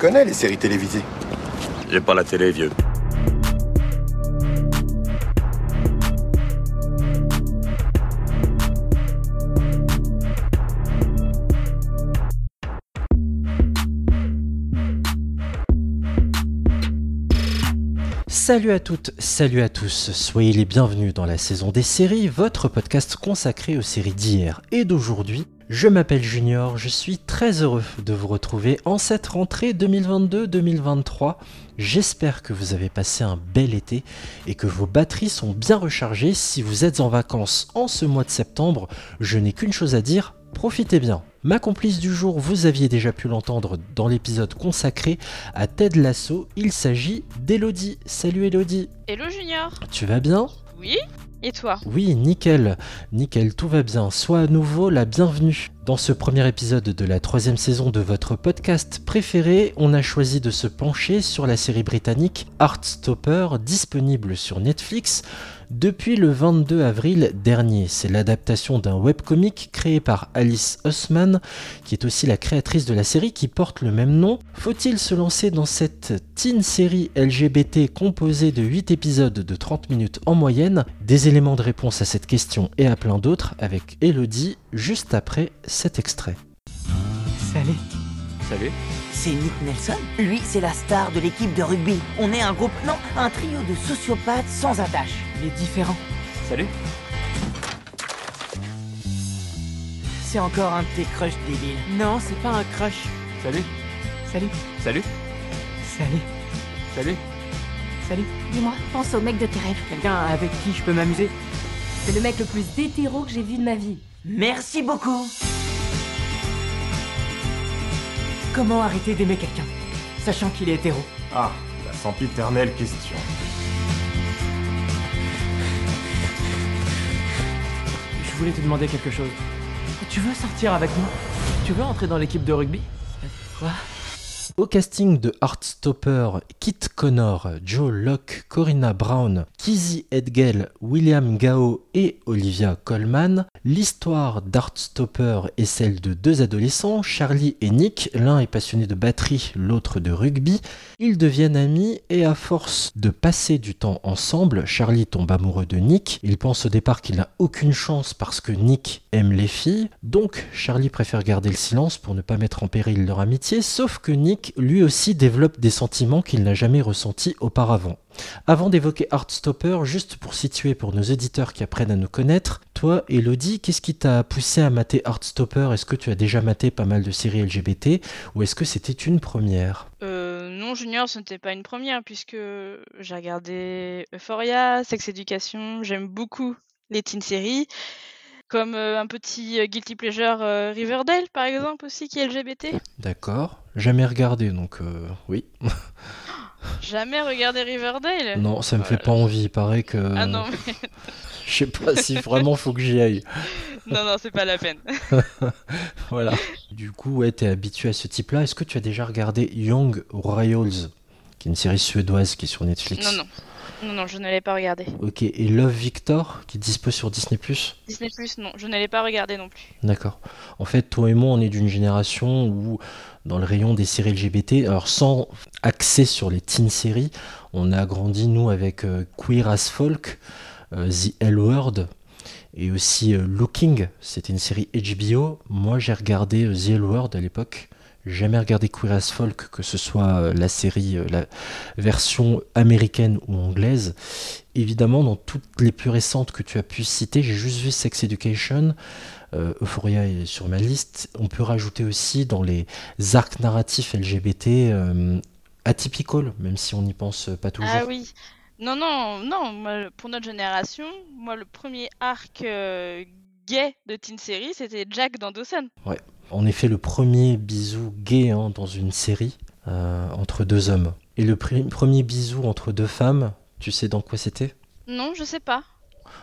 connais les séries télévisées. J'ai pas la télé, vieux. Salut à toutes, salut à tous, soyez les bienvenus dans la saison des séries, votre podcast consacré aux séries d'hier et d'aujourd'hui. Je m'appelle Junior, je suis très heureux de vous retrouver en cette rentrée 2022-2023. J'espère que vous avez passé un bel été et que vos batteries sont bien rechargées. Si vous êtes en vacances en ce mois de septembre, je n'ai qu'une chose à dire, profitez bien. Ma complice du jour, vous aviez déjà pu l'entendre dans l'épisode consacré à Ted Lasso, il s'agit d'Elodie. Salut Elodie. Hello Junior. Tu vas bien? Oui Et toi Oui, nickel, nickel, tout va bien. Sois à nouveau la bienvenue. Dans ce premier épisode de la troisième saison de votre podcast préféré, on a choisi de se pencher sur la série britannique Heartstopper, disponible sur Netflix depuis le 22 avril dernier. C'est l'adaptation d'un webcomic créé par Alice Hussman, qui est aussi la créatrice de la série qui porte le même nom. Faut-il se lancer dans cette teen série LGBT composée de 8 épisodes de 30 minutes en moyenne? Des éléments de réponse à cette question et à plein d'autres avec Elodie juste après cet extrait. Salut. Salut. C'est Nick Nelson. Lui, c'est la star de l'équipe de rugby. On est un groupe, non, un trio de sociopathes sans attache. Mais différents. Salut. C'est encore un de tes crushs débiles. Non, c'est pas un crush. Salut. Salut. Salut. Salut. Salut. Salut. Dis-moi, pense au mec de tes rêves. Quelqu'un avec qui je peux m'amuser? C'est le mec le plus hétéro que j'ai vu de ma vie. Merci beaucoup. Comment arrêter d'aimer quelqu'un, sachant qu'il est hétéro? Ah, la sempiternelle question. Je voulais te demander quelque chose. Tu veux sortir avec moi Tu veux entrer dans l'équipe de rugby? Quoi? Au casting de Heartstopper, Kit Connor, Joe Locke, Corinna Brown, Kizzy Edgell, William Gao et Olivia Colman, l'histoire d'Heartstopper est celle de deux adolescents, Charlie et Nick. L'un est passionné de batterie, l'autre de rugby. Ils deviennent amis et à force de passer du temps ensemble, Charlie tombe amoureux de Nick. Il pense au départ qu'il n'a aucune chance parce que Nick aime les filles. Donc Charlie préfère garder le silence pour ne pas mettre en péril leur amitié, sauf que Nick lui aussi développe des sentiments qu'il n'a jamais ressentis auparavant. Avant d'évoquer Heartstopper, juste pour situer pour nos éditeurs qui apprennent à nous connaître, toi, Elodie, qu'est-ce qui t'a poussé à mater Heartstopper? Est-ce que tu as déjà maté pas mal de séries LGBT ou est-ce que c'était une première? Euh, non Junior, ce n'était pas une première puisque j'ai regardé Euphoria, Sex Education, j'aime beaucoup les teen séries. Comme euh, un petit euh, guilty pleasure euh, Riverdale par exemple aussi qui est LGBT. D'accord. Jamais regardé, donc euh, oui. Jamais regardé Riverdale? Non, ça me fait là pas envie. Il paraît que. Ah non, mais- Je sais pas si vraiment faut que j'y aille. non, non, c'est pas la peine. Voilà. Du coup, ouais, t'es habitué à ce type-là. Est-ce que tu as déjà regardé Young Royals, qui est une série suédoise qui est sur Netflix? Non, non. Non, non, je ne l'ai pas regardé. Ok, et Love Victor, qui est dispo sur Disney+. Disney Plus, non, je ne l'ai pas regardé non plus. D'accord. En fait, toi et moi, on est d'une génération où, dans le rayon des séries LGBT, alors sans axer sur les teen séries, on a grandi, nous, avec euh, Queer as Folk, euh, The L Word, et aussi euh, Looking, c'était une série HBO. Moi, j'ai regardé The L Word à l'époque. Jamais regardé Queer as Folk, que ce soit euh, la série, euh, la version américaine ou anglaise. Évidemment, dans toutes les plus récentes que tu as pu citer, j'ai juste vu Sex Education. Euh, Euphoria est sur ma liste. On peut rajouter aussi dans les arcs narratifs LGBT euh, Atypical, même si on n'y pense pas toujours. Ah oui. Non, non, non, moi, pour notre génération, moi, le premier arc gay de teen série, c'était Jack dans Dawson. En effet, le premier bisou gay hein, dans une série euh, entre deux hommes. Et le premier bisou entre deux femmes, tu sais dans quoi c'était? Non, je sais pas.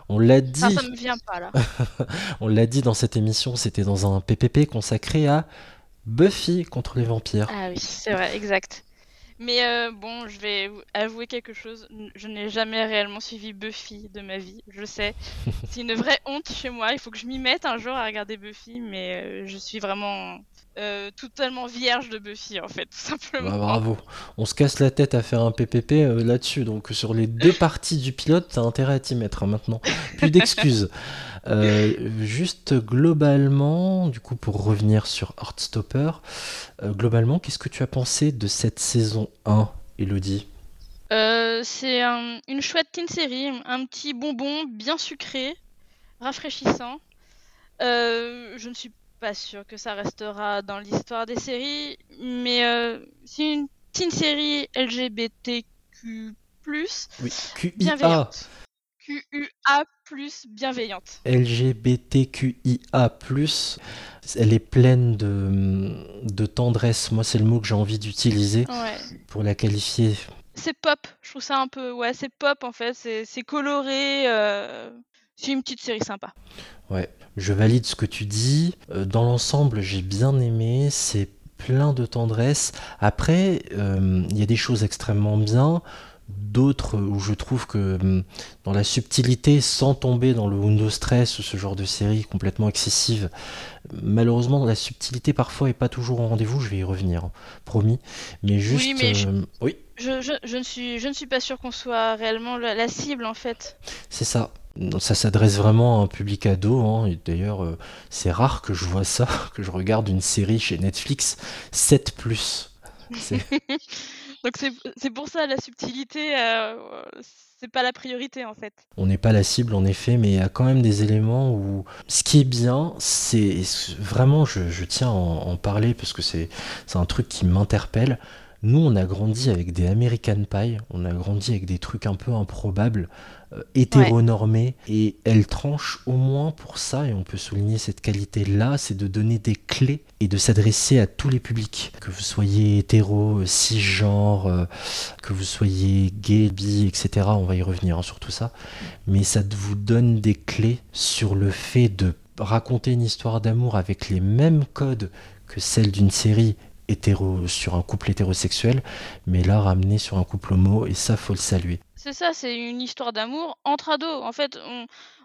On l'a dit, Enfin, ça me vient pas là. on l'a dit dans cette émission, c'était dans un PPP consacré à Buffy contre les vampires. Ah oui, c'est vrai, exact. Mais euh, bon, je vais avouer quelque chose. Je n'ai jamais réellement suivi Buffy de ma vie. Je sais. C'est une vraie honte chez moi. Il faut que je m'y mette un jour à regarder Buffy, mais euh, je suis vraiment euh, totalement vierge de Buffy en fait, tout simplement. Bah, bravo. On se casse la tête à faire un PPP euh, là-dessus. Donc sur les deux parties du pilote, t'as intérêt à t'y mettre hein, maintenant. Plus d'excuses. Euh, juste globalement, du coup pour revenir sur Heartstopper, globalement, qu'est-ce que tu as pensé de cette saison 1, Elodie? C'est une chouette teen série, un petit bonbon bien sucré, rafraîchissant. je ne suis pas sûr que ça restera dans l'histoire des séries, mais euh, c'est une teen série LGBTQ+, oui, bienveillante. QUA+, bienveillante. LGBTQIA+, elle est pleine de, de tendresse. Moi, c'est le mot que j'ai envie d'utiliser pour la qualifier. C'est pop, je trouve ça un peu... Ouais, c'est pop, en fait. C'est coloré. Euh, c'est une petite série sympa. Ouais, je valide ce que tu dis. Euh, dans l'ensemble, j'ai bien aimé. C'est plein de tendresse. Après, euh, il y a des choses extrêmement bien. D'autres où je trouve que hum, dans la subtilité, sans tomber dans le Windows Stress ou ce genre de série complètement excessive, malheureusement, la subtilité parfois est pas toujours au rendez-vous. Je vais y revenir, promis. Mais juste. Oui, mais je... Euh, oui. Je, ne suis, je ne suis pas sûr qu'on soit réellement la cible en fait. C'est ça ça s'adresse vraiment à un public ado. Hein, d'ailleurs, euh, c'est rare que je vois ça, que je regarde une série chez Netflix 7 Donc c'est pour ça la subtilité, euh, c'est pas la priorité en fait. On n'est pas la cible en effet, mais il y a quand même des éléments où ce qui est bien, c'est vraiment, je, tiens à en, parler parce que c'est un truc qui m'interpelle. Nous, on a grandi avec des American Pie, on a grandi avec des trucs un peu improbables. Euh, hétéronormée et elle tranche au moins pour ça et on peut souligner cette qualité là c'est de donner des clés et de s'adresser à tous les publics que vous soyez hétéro cisgenre euh, que vous soyez gay bi etc on va y revenir hein, sur tout ça mais ça vous donne des clés sur le fait de raconter une histoire d'amour avec les mêmes codes que celle d'une série hétéro sur un couple hétérosexuel, mais là ramené sur un couple homo, et ça faut le saluer. C'est ça, c'est une histoire d'amour entre ados. En fait,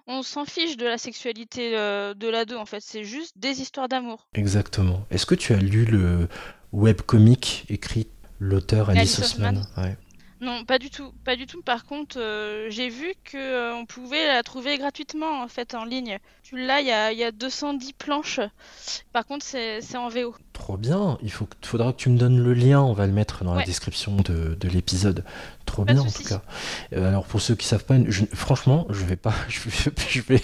on, s'en fiche de la sexualité euh, de l'ado, en fait, c'est juste des histoires d'amour. Exactement. Est-ce que tu as lu le webcomic écrit l'auteur Alice, Alice Non, pas du tout, pas du tout. Par contre, euh, j'ai vu que euh, on pouvait la trouver gratuitement en fait en ligne. Tu l'as, il y a, y a 210 planches. Par contre, c'est en VO. Trop bien. Il faut, faudra que tu me donnes le lien. On va le mettre dans la description de, de l'épisode. Trop bien en tout cas. Euh, alors pour ceux qui savent pas, franchement, je vais pas, je vais,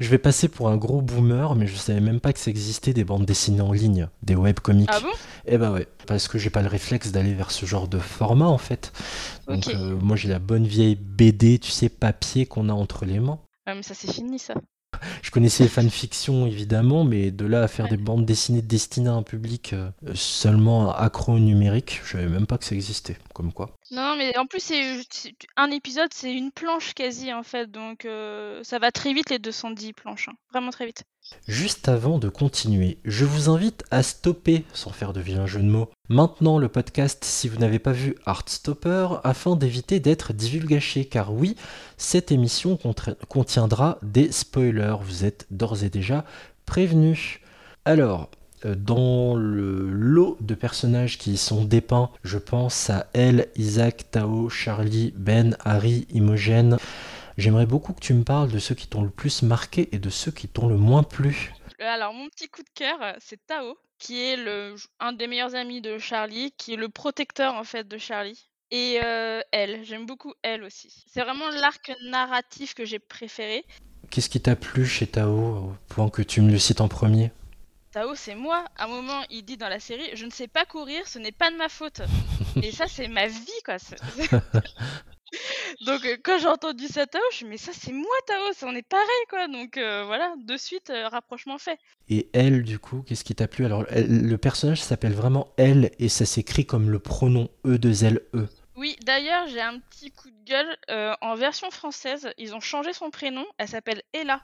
je vais, passer pour un gros boomer, mais je savais même pas que ça existait des bandes dessinées en ligne, des webcomics. Ah bon? Eh ben ouais, parce que j'ai pas le réflexe d'aller vers ce genre de format en fait. Donc euh, moi j'ai la bonne vieille BD, tu sais, papier qu'on a entre les mains. Ah mais ça c'est fini ça. Je connaissais les fanfictions évidemment, mais de là à faire des bandes dessinées destinées à un public euh, seulement accro numérique, je savais même pas que ça existait. Comme quoi. Non, mais en plus, c'est un épisode, c'est une planche quasi en fait, donc euh, ça va très vite les 210 planches, hein. vraiment très vite. Juste avant de continuer, je vous invite à stopper, sans faire de vilain jeu de mots, maintenant le podcast si vous n'avez pas vu Heartstopper, afin d'éviter d'être divulgaché, car oui, cette émission contiendra des spoilers, vous êtes d'ores et déjà prévenus. Alors, euh, dans le lot de personnages qui sont dépeints, je pense à Elle, Isaac, Tao, Charlie, Ben, Harry, Imogen. J'aimerais beaucoup que tu me parles de ceux qui t'ont le plus marqué et de ceux qui t'ont le moins plu. Alors, mon petit coup de cœur, c'est Tao, qui est le, un des meilleurs amis de Charlie, qui est le protecteur en fait de Charlie. Et euh, elle, j'aime beaucoup elle aussi. C'est vraiment l'arc narratif que j'ai préféré. Qu'est-ce qui t'a plu chez Tao, au point que tu me le cites en premier? Tao, c'est moi. À un moment, il dit dans la série Je ne sais pas courir, ce n'est pas de ma faute. Et ça, c'est ma vie, quoi. Donc, euh, quand j'ai entendu ça, Tao, je me Mais ça, c'est moi, Tao, on est pareil, quoi. Donc, euh, voilà, de suite, euh, rapprochement fait. Et elle, du coup, qu'est-ce qui t'a plu? Alors, le personnage s'appelle vraiment elle et ça s'écrit comme le pronom E2LE. Oui, d'ailleurs, j'ai un petit coup de gueule. en version française, ils ont changé son prénom. Elle s'appelle Ella.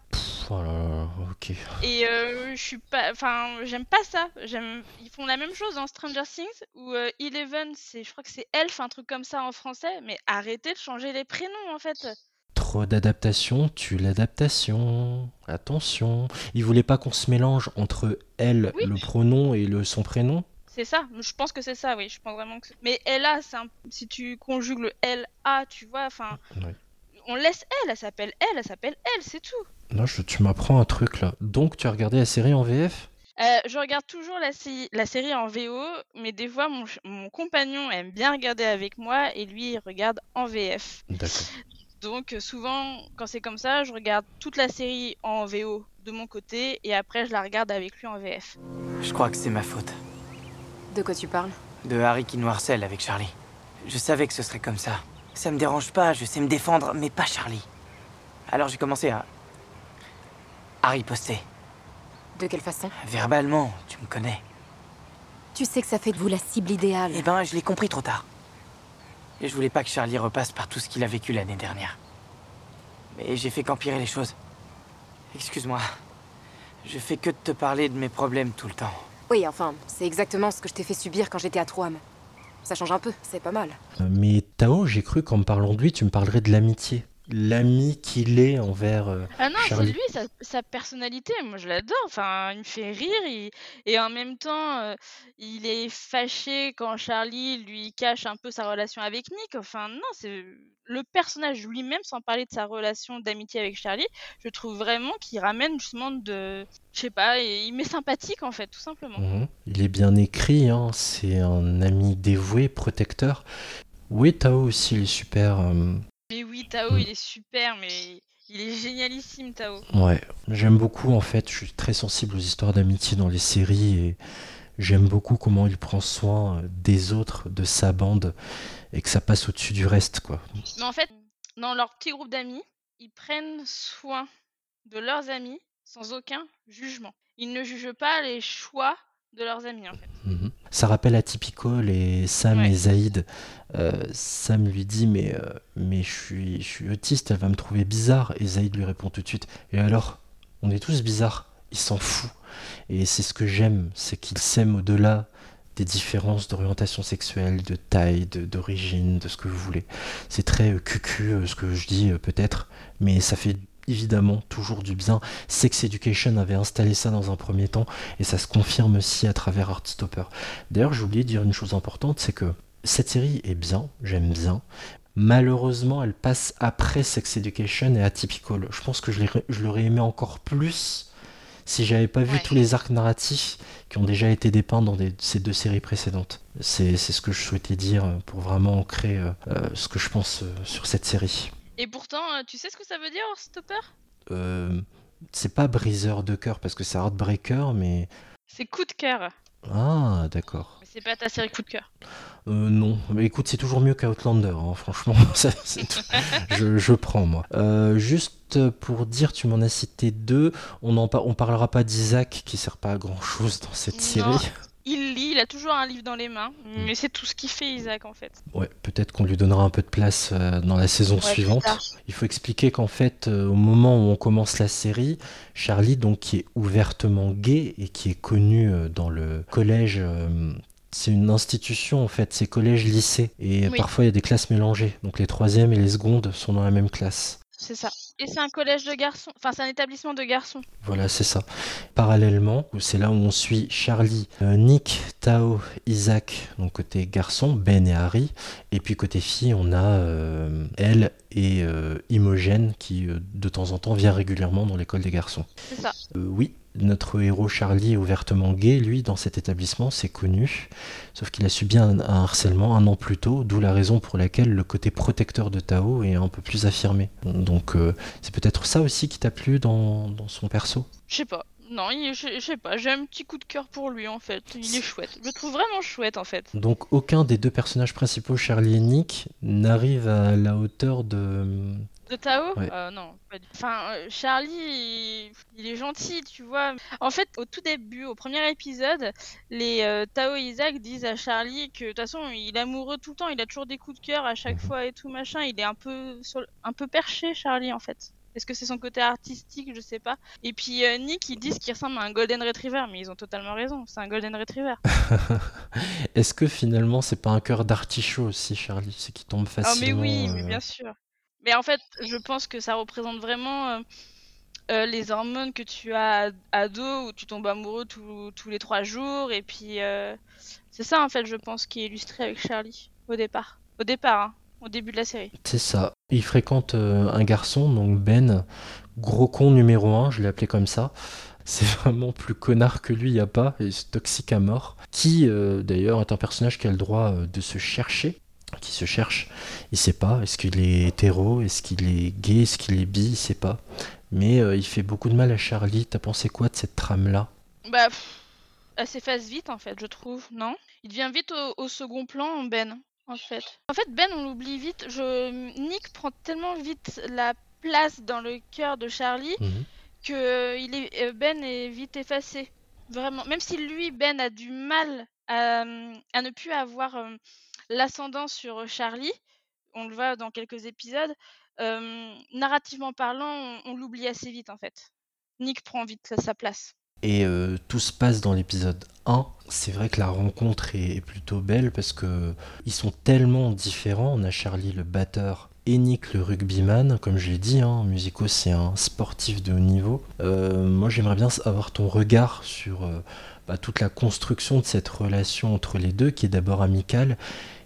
oh là là, Ok. Et euh, je suis pas, enfin, j'aime pas ça. J'aime, ils font la même chose dans Stranger Things où euh, Eleven, c'est, je crois que c'est Elf, un truc comme ça en français. Mais arrêtez de changer les prénoms en fait. Trop d'adaptation tue l'adaptation. Attention. Il voulait pas qu'on se mélange entre elle, Oui. le pronom, et le, son prénom? C'est ça. Je pense que c'est ça, oui. Je pense vraiment que. Mais LA, c'est un- si tu conjugues le LA, tu vois, enfin. On laisse elle. Elle s'appelle elle. Elle s'appelle elle. C'est tout. Non, je- tu m'apprends un truc là. Donc, tu as regardé la série en VF Euh, je regarde toujours la, sé- la série en VO, mais des fois mon, compagnon aime bien regarder avec moi et lui il regarde en VF. D'accord. Donc euh, souvent quand c'est comme ça, je regarde toute la série en VO de mon côté et après je la regarde avec lui en VF. Je crois que c'est ma faute. De quoi tu parles? De Harry qui nous harcèle avec Charlie. Je savais que ce serait comme ça. Ça me dérange pas, je sais me défendre, mais pas Charlie. Alors j'ai commencé à. à riposter. De quelle façon? Verbalement, tu me connais. Tu sais que ça fait de vous la cible idéale. Eh ben, je l'ai compris trop tard. Et je voulais pas que Charlie repasse par tout ce qu'il a vécu l'année dernière. Mais j'ai fait qu'empirer les choses. Excuse-moi. Je fais que de te parler de mes problèmes tout le temps. Oui, enfin, c'est exactement ce que je t'ai fait subir quand j'étais à Troam. Ça change un peu, c'est pas mal. Euh, Mais Tao, j'ai cru qu'en me parlant de lui, tu me parlerais de l'amitié. L'ami qu'il est envers. euh, Ah non, c'est lui, sa, sa personnalité, moi je l'adore, enfin il me fait rire il- et en même temps euh, il est fâché quand Charlie lui cache un peu sa relation avec Nick, enfin non, c'est le personnage lui-même sans parler de sa relation d'amitié avec Charlie, je trouve vraiment qu'il ramène justement de, je sais pas, il met sympathique en fait, tout simplement. Mhm. Il est bien écrit, hein, c'est un ami dévoué, protecteur. Oui, Tao aussi, il est super. euh, oui, Tao il est super, mais il est génialissime Tao. Ouais, j'aime beaucoup en fait, je suis très sensible aux histoires d'amitié dans les séries et j'aime beaucoup comment il prend soin euh, des autres, de sa bande et que ça passe au-dessus du reste quoi. Mais en fait, dans leur petit groupe d'amis, ils prennent soin de leurs amis sans aucun jugement. Ils ne jugent pas les choix de leurs amis en fait. Mhm. Ça rappelle Atypico, les Sam Ouais. et Zaïd. Euh, Sam lui dit mais, euh, mais je, suis, je suis autiste, elle va me trouver bizarre. Et Zaïd lui répond tout de suite Et alors On est tous bizarres. Il s'en fout. Et c'est ce que j'aime, c'est qu'il s'aime au-delà des différences d'orientation sexuelle, de taille, d'origine, de, ce que vous voulez. C'est très euh, cucu euh, ce que je dis peut-être, mais ça fait évidemment toujours du bien. Sex Education avait installé ça dans un premier temps et ça se confirme aussi à travers Heartstopper. D'ailleurs, j'ai oublié de dire une chose importante, c'est que cette série est bien, j'aime bien. Malheureusement, elle passe après Sex Education et Atypical. Je pense que je l'aurais aimé encore plus si j'avais pas vu Ouais. tous les arcs narratifs qui ont déjà été dépeints dans des- ces deux séries précédentes. C'est ce que je souhaitais dire pour vraiment ancrer euh, euh, ce que je pense euh, sur cette série. Et pourtant, tu sais ce que ça veut dire, Stopper? Euh, c'est pas briseur de cœur parce que c'est Heartbreaker, mais. C'est coup de cœur. Ah, d'accord. C'est pas ta série coup de cœur. Euh, non, mais écoute, c'est toujours mieux qu'Outlander, hein, franchement. ça, c'est tout. je, je prends, moi. Euh, juste pour dire, tu m'en as cité deux. On en on parlera pas d'Isaac qui sert pas à grand chose dans cette Non. série. Il lit, il a toujours un livre dans les mains, mais c'est tout ce qu'il fait, Isaac, en fait. Ouais, peut-être qu'on lui donnera un peu de place euh, dans la saison Ouais, suivante. Il faut expliquer qu'en fait, euh, au moment où on commence la série, Charlie, donc qui est ouvertement gay et qui est connu euh, dans le collège, c'est une institution en fait, c'est collège-lycée. Et Oui. parfois il y a des classes mélangées. Donc les troisièmes et les secondes sont dans la même classe. C'est ça. Et c'est un collège de garçons, enfin, c'est un établissement de garçons. Voilà, c'est ça. Parallèlement, c'est là où on suit Charlie, euh, Nick, Tao, Isaac, donc côté garçon, Ben et Harry. Et puis côté fille, on a euh, elle et euh, Imogen qui, euh, de temps en temps, vient régulièrement dans l'école des garçons. C'est ça. Euh, oui, notre héros Charlie est ouvertement gay, lui, dans cet établissement, c'est connu. Sauf qu'il a subi un, un harcèlement un an plus tôt, d'où la raison pour laquelle le côté protecteur de Tao est un peu plus affirmé. Donc euh, c'est peut-être ça aussi qui t'a plu dans, dans son perso? Je sais pas. Non, je sais pas, j'ai un petit coup de cœur pour lui en fait. Il est chouette. Je le trouve vraiment chouette en fait. Donc aucun des deux personnages principaux, Charlie et Nick, n'arrive à la hauteur de... De Tao Ouais. Euh, Non, pas du Enfin, euh, Charlie, il... il est gentil, tu vois. En fait, au tout début, au premier épisode, les euh, Tao et Isaac disent à Charlie que de toute façon, il est amoureux tout le temps, il a toujours des coups de cœur à chaque Mhm. fois et tout machin. Il est un peu, sur... un peu perché, Charlie, en fait. Est-ce que c'est son côté artistique? Je sais pas. Et puis euh, Nick, ils disent qu'il ressemble à un Golden Retriever, mais ils ont totalement raison. C'est un Golden Retriever. Est-ce que finalement c'est pas un cœur d'artichaut aussi, Charlie? C'est qui tombe facilement. Oh mais oui, mais bien sûr. Mais en fait, je pense que ça représente vraiment euh, euh, les hormones que tu as ado, où tu tombes amoureux tous- les trois jours. Et puis, euh, c'est ça en fait, je pense, qui est illustré avec Charlie au départ. Au départ, hein, au début de la série. C'est ça. Il fréquente un garçon, donc Ben, gros con numéro un, je l'ai appelé comme ça. C'est vraiment plus connard que lui, y a pas, et c'est toxique à mort. Qui, d'ailleurs, est un personnage qui a le droit de se chercher, qui se cherche. Il sait pas, est-ce qu'il est hétéro, est-ce qu'il est gay, est-ce qu'il est bi, il sait pas. Mais euh, il fait beaucoup de mal à Charlie. T'as pensé quoi de cette trame-là? Bah, pff, elle s'efface vite en fait, je trouve, non? Il devient vite au, au second plan, Ben, en fait. En fait, Ben, on l'oublie vite. Je... Nick prend tellement vite la place dans le cœur de Charlie Mhm. que euh, il est... euh, Ben est vite effacé. Vraiment. Même si lui, Ben, a du mal à, à ne plus avoir euh, l'ascendant sur Charlie, on le voit dans quelques épisodes, narrativement parlant, on, l'oublie assez vite en fait. Nick prend vite sa place. Et tout se passe dans l'épisode 1. C'est vrai que la rencontre est, plutôt belle parce que ils sont tellement différents. On a Charlie le batteur et Nick le rugbyman. Comme je l'ai dit, hein, Musico c'est un sportif de haut niveau. Moi j'aimerais bien avoir ton regard sur bah, toute la construction de cette relation entre les deux qui est d'abord amicale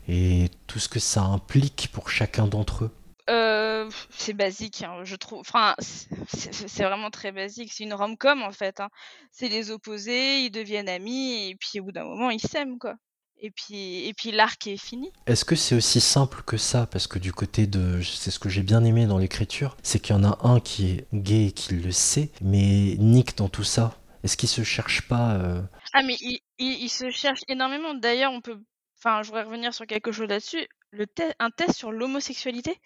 et tout ce que ça implique pour chacun d'entre eux. Euh, c'est basique, hein, je trouve. Enfin, c'est vraiment très basique. C'est une rom-com en fait. hein. C'est les opposés, ils deviennent amis et puis au bout d'un moment ils s'aiment quoi. Et puis et puis l'arc est fini. Est-ce que c'est aussi simple que ça? Parce que du côté de... C'est ce que j'ai bien aimé dans l'écriture, c'est qu'il y en a un qui est gay et qui le sait, mais Nick dans tout ça, est-ce qu'il se cherche pas euh, Ah mais il, il, il se cherche énormément. D'ailleurs, on peut. Enfin, je voudrais revenir sur quelque chose là-dessus. Le te- un test sur l'homosexualité?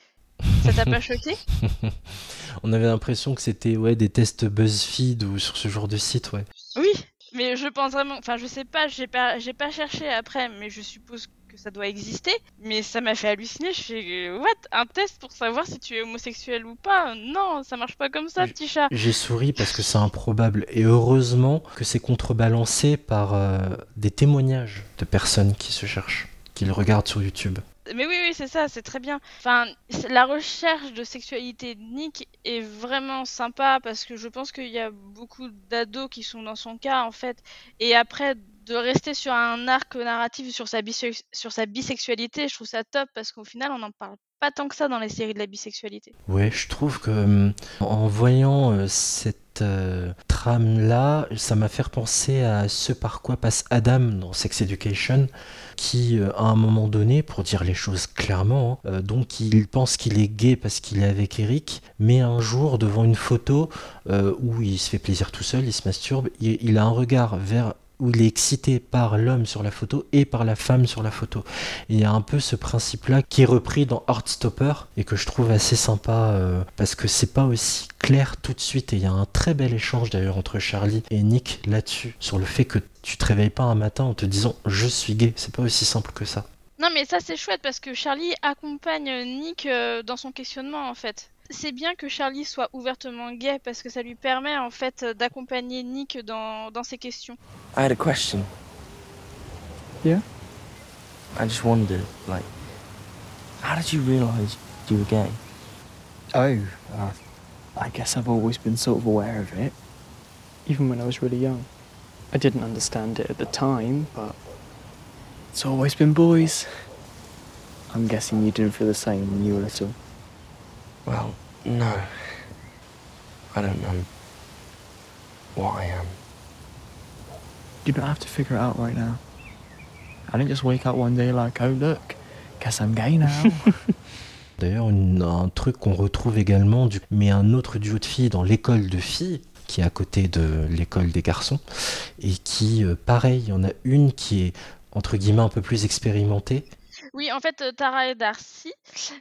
Ça t'a pas choqué? On avait l'impression que c'était ouais, des tests BuzzFeed ou sur ce genre de site, ouais. Oui, mais je pense vraiment. Enfin, je sais pas, j'ai pas, j'ai pas cherché après, mais je suppose que ça doit exister. Mais ça m'a fait halluciner. Je fais euh, what? Un test pour savoir si tu es homosexuel ou pas Non, ça marche pas comme ça, petit chat. J'ai souri parce que c'est improbable. Et heureusement que c'est contrebalancé par euh, des témoignages de personnes qui se cherchent, qui le regardent sur YouTube. Mais oui, oui, c'est ça, c'est très bien. Enfin, la recherche de sexualité Nick est vraiment sympa parce que je pense qu'il y a beaucoup d'ados qui sont dans son cas en fait. Et après, de rester sur un arc narratif sur sa, sur sa bisexualité, je trouve ça top parce qu'au final, on n'en parle pas tant que ça dans les séries de la bisexualité. Ouais, je trouve que hum, en voyant euh, cette euh, trame-là, ça m'a fait penser à ce par quoi passe Adam dans Sex Education, qui, euh, à un moment donné, pour dire les choses clairement, hein, euh, donc il pense qu'il est gay parce qu'il est avec Eric, mais un jour, devant une photo euh, où il se fait plaisir tout seul, il se masturbe, il a un regard vers où il est excité par l'homme sur la photo et par la femme sur la photo. Et il y a un peu ce principe-là qui est repris dans Heartstopper et que je trouve assez sympa euh, parce que c'est pas aussi clair tout de suite. Et il y a un très bel échange d'ailleurs entre Charlie et Nick là-dessus, sur le fait que tu te réveilles pas un matin en te disant je suis gay. C'est pas aussi simple que ça. Non, mais ça c'est chouette parce que Charlie accompagne Nick euh, dans son questionnement en fait. C'est bien que Charlie soit ouvertement gay parce que ça lui permet en fait d'accompagner Nick dans, dans ses questions. I had a question. Yeah? I just wondered, like, how did you realize you were gay? Oh, uh, I guess I've always been sort of aware of it, even when I was really young. I didn't understand it at the time, but it's always been boys. I'm guessing you didn't feel the same when you were little. Well, no. I don't know what I am. You don't have to figure it out right now. I didn't just wake up one day like, oh look, guess I'm gay now. D'ailleurs, un truc qu'on retrouve également, du- mais un autre duo de filles dans l'école de filles, qui est à côté de l'école des garçons, et qui, euh, pareil, il y en a une qui est, entre guillemets, un peu plus expérimentée. Oui, en fait, euh, Tara et Darcy,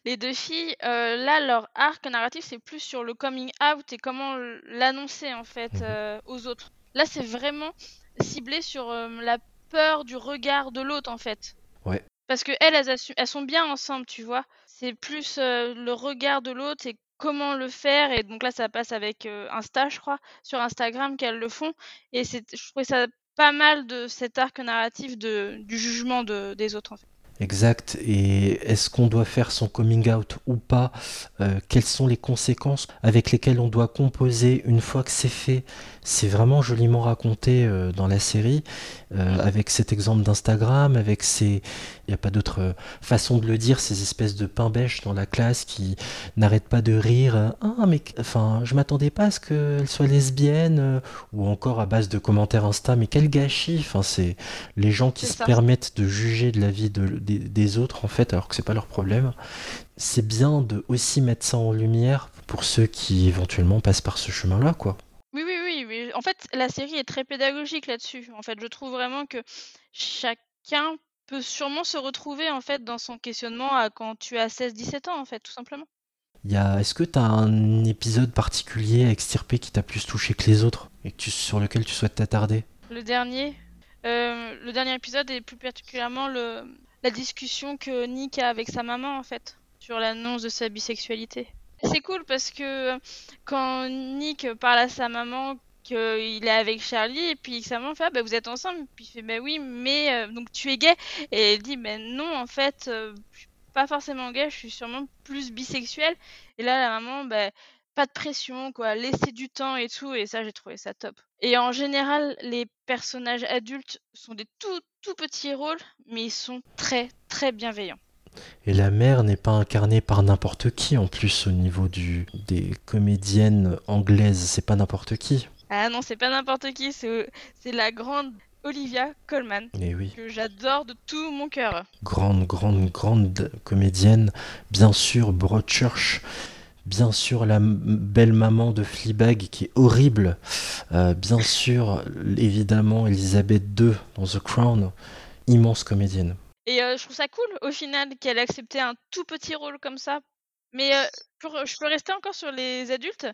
les deux filles, euh, là, leur arc narratif, c'est plus sur le coming out et comment l- l'annoncer, en fait, Mhm. euh, aux autres. Là, c'est vraiment ciblé sur euh, la peur du regard de l'autre, en fait. Ouais. Parce que elles, elles, assu- elles sont bien ensemble, tu vois. C'est plus euh, le regard de l'autre et comment le faire. Et donc là, ça passe avec Insta, je crois, sur Instagram qu'elles le font. Et je trouvais ça pas mal de cet arc narratif de, du jugement de, des autres, en fait. Exact. Et est-ce qu'on doit faire son coming out ou pas? Euh, Quelles sont les conséquences avec lesquelles on doit composer une fois que c'est fait? C'est vraiment joliment raconté euh, dans la série, euh, avec cet exemple d'Instagram, avec ces... Il n'y a pas d'autre façon de le dire, ces espèces de pain bêche dans la classe qui n'arrêtent pas de rire. Ah, mais enfin, je m'attendais pas à ce qu'elle soit lesbienne, ou encore à base de commentaires Insta, mais quel gâchis Enfin, c'est les gens qui se permettent de juger de la vie de des, autres en fait, alors que c'est pas leur problème. C'est bien de aussi mettre ça en lumière pour ceux qui éventuellement passent par ce chemin-là, quoi. Oui, oui, oui, oui. En fait, la série est très pédagogique là-dessus. En fait, je trouve vraiment que chacun peut sûrement se retrouver en fait dans son questionnement à quand tu as 16-17 ans, en fait, tout simplement. Est-ce que tu as un épisode particulier à extirper qui t'a plus touché que les autres et sur lequel tu souhaites t'attarder? Le dernier euh, Le dernier épisode est plus particulièrement le, la discussion que Nick a avec sa maman en fait sur l'annonce de sa bisexualité. C'est cool parce que quand Nick parle à sa maman qu'il est avec Charlie et puis sa maman fait ah, bah, vous êtes ensemble puis il fait bah oui mais euh, donc tu es gay et elle dit ben non en fait euh, je suis pas forcément gay je suis sûrement plus bisexuel et là la maman bah, pas de pression, quoi, laisser du temps et tout, et ça j'ai trouvé ça top. Et en général, les personnages adultes sont des tout tout petits rôles, mais ils sont très très bienveillants. Et la mère n'est pas incarnée par n'importe qui en plus au niveau du des comédiennes anglaises, c'est pas n'importe qui. Ah non, c'est pas n'importe qui, c'est la grande Olivia Colman, Et eh oui. que j'adore de tout mon cœur. Grande, grande, grande comédienne, bien sûr, Broadchurch, bien sûr la belle maman de Fleabag qui est horrible, euh, bien sûr évidemment Elisabeth II dans The Crown, immense comédienne. Et euh, je trouve ça cool au final qu'elle ait accepté un tout petit rôle comme ça. Mais euh, je peux rester encore sur les adultes.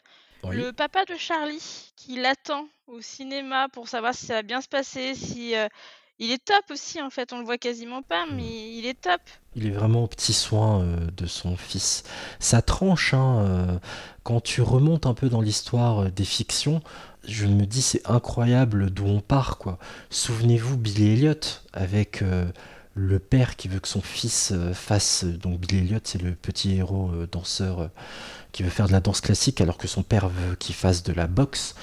Le papa de Charlie qui l'attend au cinéma pour savoir si ça va bien se passer, si il est top aussi en fait, on le voit quasiment pas, mm. mais il est top. Il est vraiment au petit soin euh, de son fils. Ça tranche, hein, euh, quand tu remontes un peu dans l'histoire euh, des fictions, je me dis c'est incroyable d'où on part quoi. Souvenez-vous Billy Elliot avec le père qui veut que son fils fasse donc Billy Elliot c'est le petit héros danseur qui veut faire de la danse classique alors que son père veut qu'il fasse de la boxe.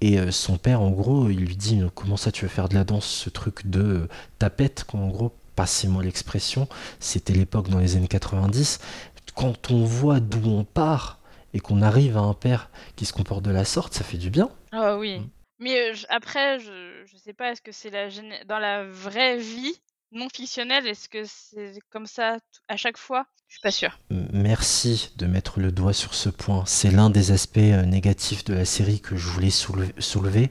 Et euh, son père, en gros, il lui dit Comment ça, tu veux faire de la danse Ce truc de euh, tapette, en gros, passez-moi l'expression, c'était l'époque dans les années 90. Quand on voit d'où on part et qu'on arrive à un père qui se comporte de la sorte, ça fait du bien. Ah oui. Mm. Mais euh, après, je, je sais pas, est-ce que c'est la dans la vraie vie non fictionnel, est-ce que c'est comme ça à chaque fois? Je suis pas sûr. Merci de mettre le doigt sur ce point. C'est l'un des aspects euh, négatifs de la série que je voulais soulever.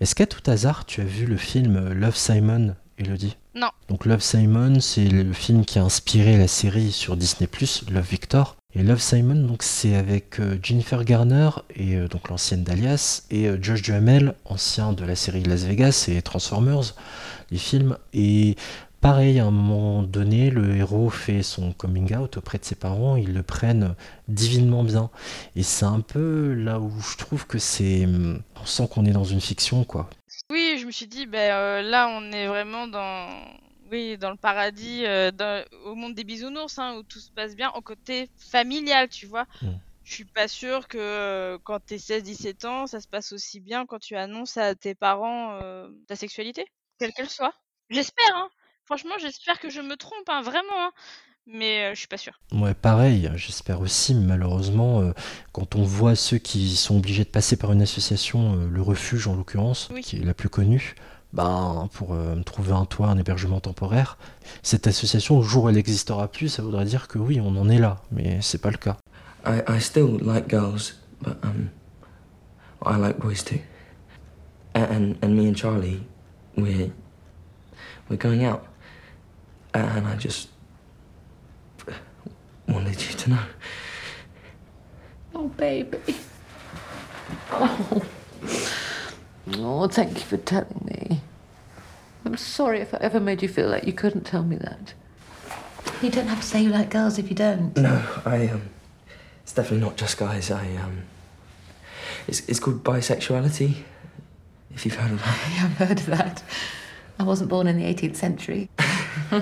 Est-ce qu'à tout hasard, tu as vu le film euh, Love Simon, Elodie? Non. Donc Love Simon, c'est le film qui a inspiré la série sur Disney+, Love Victor. Et Love Simon, donc c'est avec euh, Jennifer Garner et donc l'ancienne d'Alias et Josh Duhamel, ancien de la série Las Vegas et Transformers, les films. Et Pareil, à un moment donné, le héros fait son coming out auprès de ses parents, ils le prennent divinement bien. Et c'est un peu là où je trouve que c'est. On sent qu'on est dans une fiction, quoi. Oui, je me suis dit, ben euh, là, on est vraiment dans. Oui, dans le paradis, euh, au monde des bisounours, hein, où tout se passe bien, au côté familial, tu vois. Mm. Je suis pas sûre que euh, quand tu es 16-17 ans, ça se passe aussi bien quand tu annonces à tes parents ta sexualité, quelle qu'elle soit. J'espère, hein. Franchement, j'espère que je me trompe, hein, vraiment. Hein. Mais euh, je suis pas sûr. Ouais, pareil, j'espère aussi, mais malheureusement, euh, quand on voit ceux qui sont obligés de passer par une association, euh, le refuge en l'occurrence, qui est la plus connue, ben, pour trouver un toit, un hébergement temporaire, cette association, le jour où elle n'existera plus, ça voudrait dire que oui, on en est là, mais c'est pas le cas. I, I still like girls, but um, I like boys too. And, and me and Charlie, we're, we're going out. And I just wanted you to know. Oh, baby. Oh. Oh, thank you for telling me. I'm sorry if I ever made you feel like you couldn't tell me that. You don't have to say you like girls if you don't. No, I um It's definitely not just guys. I um, it's it's called bisexuality. If you've heard of that. Yeah, I've heard of that. I wasn't born in the 18th century.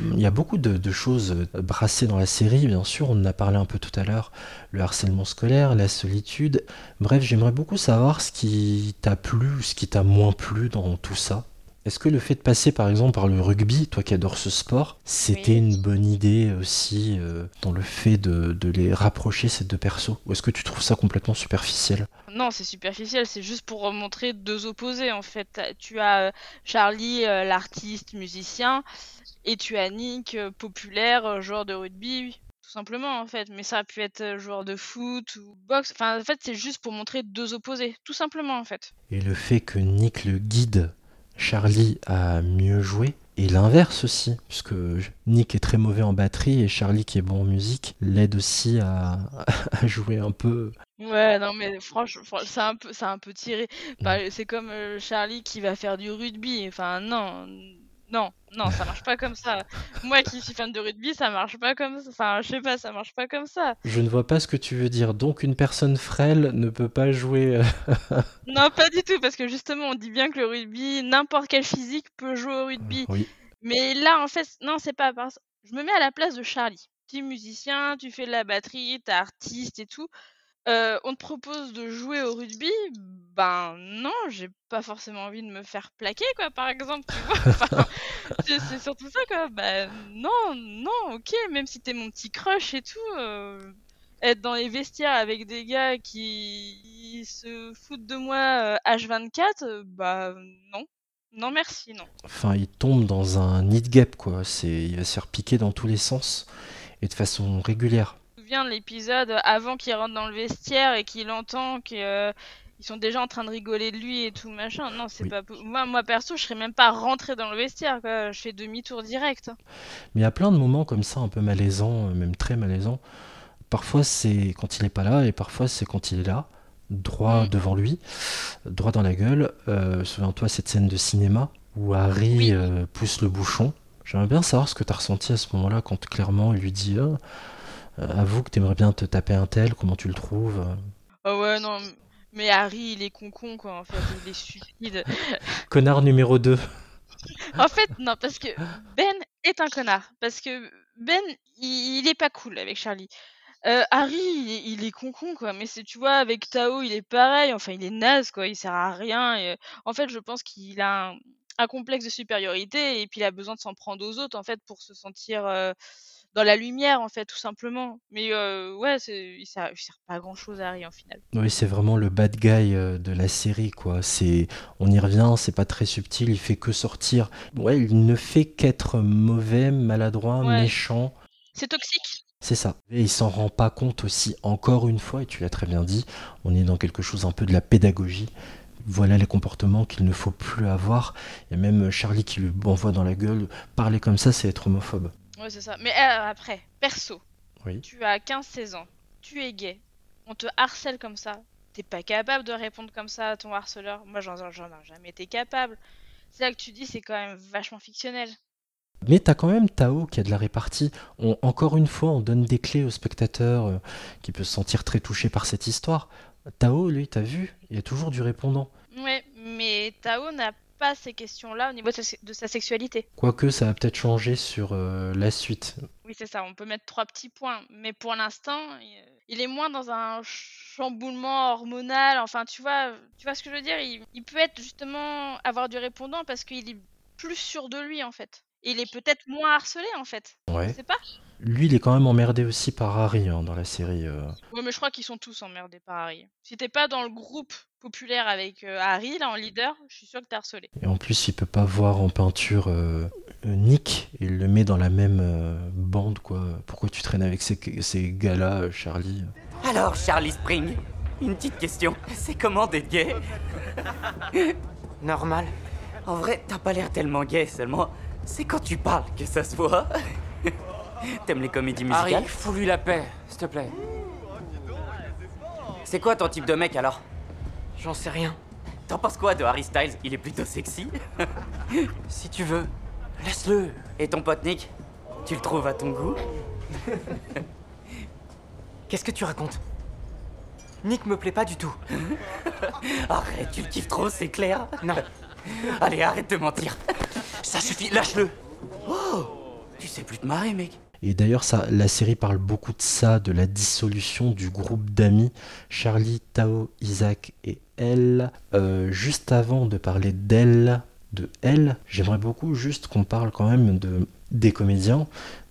Il y a beaucoup de, choses brassées dans la série, bien sûr, on en a parlé un peu tout à l'heure, le harcèlement scolaire, la solitude. Bref, j'aimerais beaucoup savoir ce qui t'a plu ou ce qui t'a moins plu dans tout ça. Est-ce que le fait de passer par exemple par le rugby, toi qui adores ce sport, c'était oui. une bonne idée aussi euh, dans le fait de, de, les rapprocher ces deux persos? Ou est-ce que tu trouves ça complètement superficiel? Non, c'est superficiel, c'est juste pour montrer deux opposés en fait. Tu as euh, Charlie, euh, l'artiste, musicien, et tu as Nick, populaire, joueur de rugby, tout simplement en fait. Mais ça a pu être joueur de foot ou boxe. Enfin, en fait, c'est juste pour montrer deux opposés, tout simplement en fait. Et le fait que Nick le guide Charlie à mieux jouer, et l'inverse aussi, puisque Nick est très mauvais en batterie et Charlie qui est bon en musique l'aide aussi à, à, jouer un peu. Ouais, non mais franchement, c'est un peu, c'est un peu tiré. Bah, c'est comme Charlie qui va faire du rugby. Enfin non, non, non, ça marche pas comme ça. Moi qui suis fan de rugby, ça marche pas comme ça. Enfin, je sais pas, ça marche pas comme ça. Je ne vois pas ce que tu veux dire. Donc une personne frêle ne peut pas jouer. euh, Non, pas du tout, parce que justement, on dit bien que le rugby, n'importe quel physique peut jouer au rugby. oui. Mais là, en fait, non, c'est pas parce Je me mets à la place de Charlie. Petit musicien, tu fais de la batterie, t'es artiste et tout. On te propose de jouer au rugby, ben non, j'ai pas forcément envie de me faire plaquer, quoi, par exemple, c'est surtout ça, quoi. Ben non, non, ok, même si t'es mon petit crush et tout, être dans les vestiaires avec des gars qui se foutent de moi euh, H24, euh, bah non. Non, merci, non. Enfin, il tombe dans un nid gap, quoi. Il va se faire piquer dans tous les sens et de façon régulière. Souviens de l'épisode avant qu'il rentre dans le vestiaire et qu'il entend qu'ils euh, sont déjà en train de rigoler de lui et tout machin. Non, c'est Oui. pas moi, moi perso, je serais même pas rentré dans le vestiaire. Quoi. Je fais demi-tour direct. Mais il y a plein de moments comme ça, un peu malaisants, euh, même très malaisants. Parfois, c'est quand il n'est pas là, et parfois, c'est quand il est là, droit Mm. devant lui, droit dans la gueule. Euh, Souviens-toi cette scène de cinéma où Harry Oui. euh, pousse le bouchon. J'aimerais bien savoir ce que tu as ressenti à ce moment-là, quand clairement il lui dit Ah, euh, Avoue que t'aimerais bien te taper un tel, comment tu le trouves euh. Ah ouais, non. Mais Harry, il est con-con, quoi, en fait. Il est stupide. Connard numéro 2. En fait, non, parce que Ben est un connard. Parce que Ben, il, il est pas cool avec Charlie. Euh, Harry, il est, il est con-con, quoi. Mais c'est, tu vois, avec Tao, il est pareil. Enfin, il est naze, quoi. Il sert à rien. Et, euh, en fait, je pense qu'il a un, un complexe de supériorité et puis il a besoin de s'en prendre aux autres, en fait, pour se sentir euh, dans la lumière, en fait, tout simplement. Mais euh, ouais, il sert, il sert pas à grand-chose, Harry, en final. Oui, c'est vraiment le bad guy euh, de la série, quoi. C'est, on y revient, c'est pas très subtil, il fait que sortir. Ouais, il ne fait qu'être mauvais, maladroit, Ouais. méchant. C'est toxique. C'est ça. Et il s'en rend pas compte aussi, encore une fois, et tu l'as très bien dit, on est dans quelque chose un peu de la pédagogie. Voilà les comportements qu'il ne faut plus avoir. Il y a même Charlie qui lui envoie dans la gueule. Parler comme ça, c'est être homophobe. Ouais, c'est ça. Mais euh, après, perso, Oui. tu as 15-16 ans, tu es gay, on te harcèle comme ça, t'es pas capable de répondre comme ça à ton harceleur. Moi, j'en ai jamais été capable. C'est là que tu dis, c'est quand même vachement fictionnel. Mais t'as quand même Tao qui a de la répartie. On- encore une fois, on donne des clés au spectateur euh, qui peut se sentir très touché par cette histoire. Tao, lui, t'as vu, il y a toujours du répondant. Ouais, mais Tao n'a pas ces questions-là au niveau de sa, de sa sexualité. Quoique ça va peut-être changer sur euh, la suite. Oui, c'est ça, on peut mettre trois petits points. Mais pour l'instant, il- il est moins dans un chamboulement hormonal. Enfin, tu vois, tu vois ce que je veux dire? Il, il peut être justement avoir du répondant parce qu'il est plus sûr de lui, en fait. Il est peut-être moins harcelé, en fait. Ouais. Je sais pas. Lui, il est quand même emmerdé aussi par Harry hein, dans la série. euh. Ouais, mais je crois qu'ils sont tous emmerdés par Harry. Si t'es pas dans le groupe populaire avec euh, Harry, là, en leader, je suis sûr que t'es harcelé. Et en plus, il peut pas voir en peinture euh, euh, Nick. Il le met dans la même euh, bande, quoi. Pourquoi tu traînes avec ces, ces gars-là, euh, Charlie? Alors, Charlie Spring, une petite question. C'est comment d'être gay? Normal. En vrai, t'as pas l'air tellement gay, seulement c'est quand tu parles que ça se voit. T'aimes les comédies musicales Harry, fous-lui la paix, s'il te plaît. C'est quoi ton type de mec alors? J'en sais rien. T'en penses quoi de Harry Styles? Il est plutôt sexy. Si tu veux, laisse-le. Et ton pote Nick? Tu le trouves à ton goût? Qu'est-ce que tu racontes? Nick me plaît pas du tout. arrête, tu le kiffes trop, c'est clair Non. Allez, arrête de mentir. Ça suffit, lâche-le. Oh Tu sais plus te marrer, mec. Et d'ailleurs, ça, la série parle beaucoup de ça, de la dissolution du groupe d'amis Charlie, Tao, Isaac et elle. Euh, juste avant de parler d'elle, de elle, j'aimerais beaucoup juste qu'on parle quand même de des comédiens.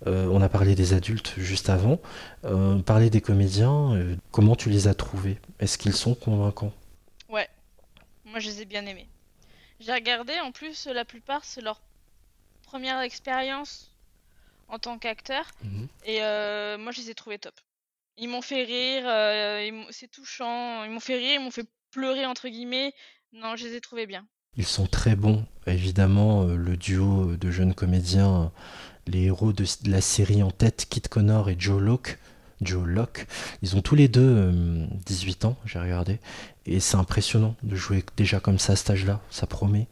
Euh, on a parlé des adultes juste avant. Euh, parler des comédiens, comment tu les as trouvés? Est-ce qu'ils sont convaincants? Ouais, moi je les ai bien aimés. J'ai regardé, en plus, la plupart, c'est leur première expérience en tant qu'acteur. Mhm. Et euh, moi, je les ai trouvés top. Ils m'ont fait rire, euh, c'est touchant. Ils m'ont fait rire, ils m'ont fait pleurer, entre guillemets. Non, je les ai trouvés bien. Ils sont très bons. Évidemment, euh, le duo de jeunes comédiens, les héros de la série en tête, Kit Connor et Joe Locke, Joe Locke, ils ont tous les deux 18 ans, j'ai regardé. Et c'est impressionnant de jouer déjà comme ça à cet âge-là. Ça promet.